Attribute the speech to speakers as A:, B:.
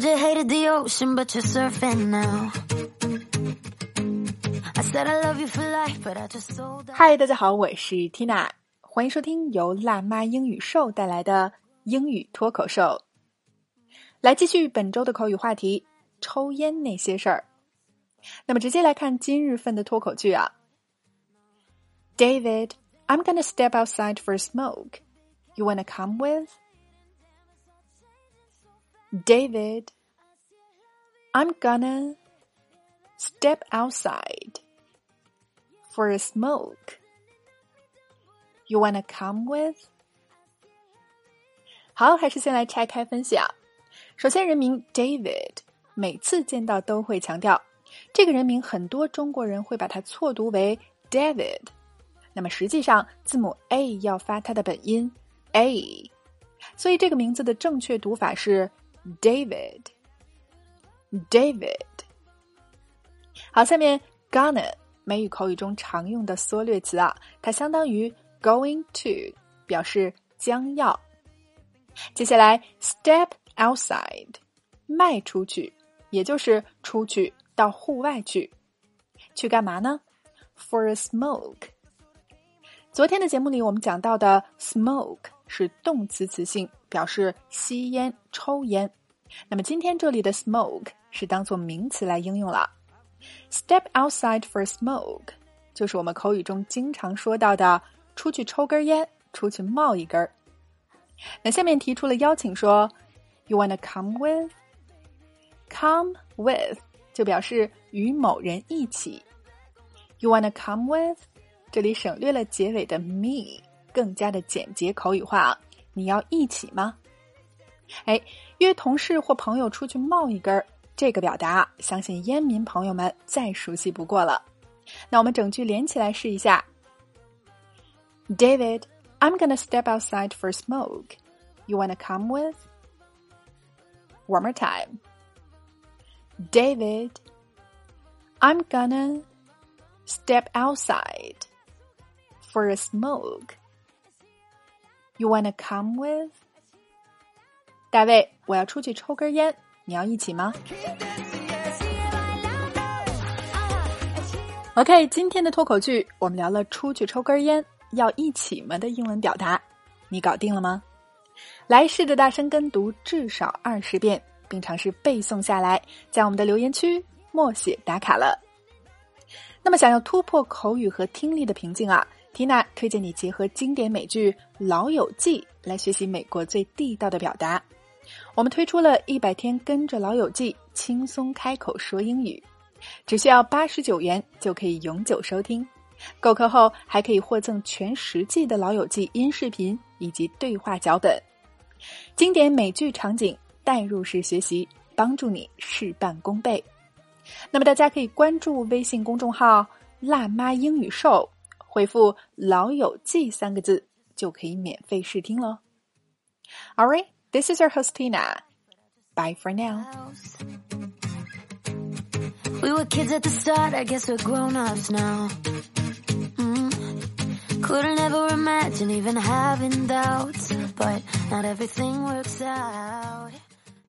A: Said you hated the ocean, but you're surfing now. I said I love you for life, but I just sold out.
B: 嗨，大家好，我是 Tina，欢迎收听由辣妈英语秀带来的英语脱口秀。来继续本周的口语话题：抽烟那些事儿。那么直接来看今日份的脱口剧啊。David, I'm gonna step outside for a smoke. You wanna come with? David, I'm gonna step outside for a smoke. You wanna come with? 好，还是先来拆开分析啊。首先，人名 David 每次见到都会强调，这个人名很多中国人会把它错读为 David。那么实际上，字母 A 要发它的本音 A，所以这个名字的正确读法是 David。David。好，下面 gonna 美语口语中常用的缩略词啊，它相当于 going to，表示将要。接下来 step outside，迈出去，也就是出去到户外去，去干嘛呢？For a smoke。昨天的节目里，我们讲到的 smoke 是动词词性，表示吸烟、抽烟。那么今天这里的 smoke 是当做名词来应用了。Step outside for smoke 就是我们口语中经常说到的出去抽根烟、出去冒一根。那下面提出了邀请说，You wanna come with？Come with 就表示与某人一起。You wanna come with？这里省略了结尾的 me，更加的简洁口语化！你要一起吗？哎，约同事或朋友出去冒一根儿，这个表达相信烟民朋友们再熟悉不过了。那我们整句连起来试一下：David, I'm gonna step outside for a smoke. You wanna come with? One more time. David, I'm gonna step outside for a smoke. You wanna come with? 大卫，我要出去抽根烟，你要一起吗？OK，今天的脱口剧我们聊了出去抽根烟要一起吗的英文表达，你搞定了吗？来试着大声跟读至少二十遍，并尝试背诵下来，在我们的留言区默写打卡了。那么，想要突破口语和听力的瓶颈啊？缇娜推荐你结合经典美剧《老友记》来学习美国最地道的表达。我们推出了一百天跟着《老友记》轻松开口说英语，只需要八十九元就可以永久收听。购课后还可以获赠全十季的《老友记》音视频以及对话脚本，经典美剧场景代入式学习，帮助你事半功倍。那么大家可以关注微信公众号“辣妈英语秀”。回复“老友记”三个字就可以免费试听喽。All right, this is your host Tina. Bye for now.
A: We were kids at the start, I guess we're grown ups now. Mm. Couldn't ever imagine even having doubts, but not everything works out.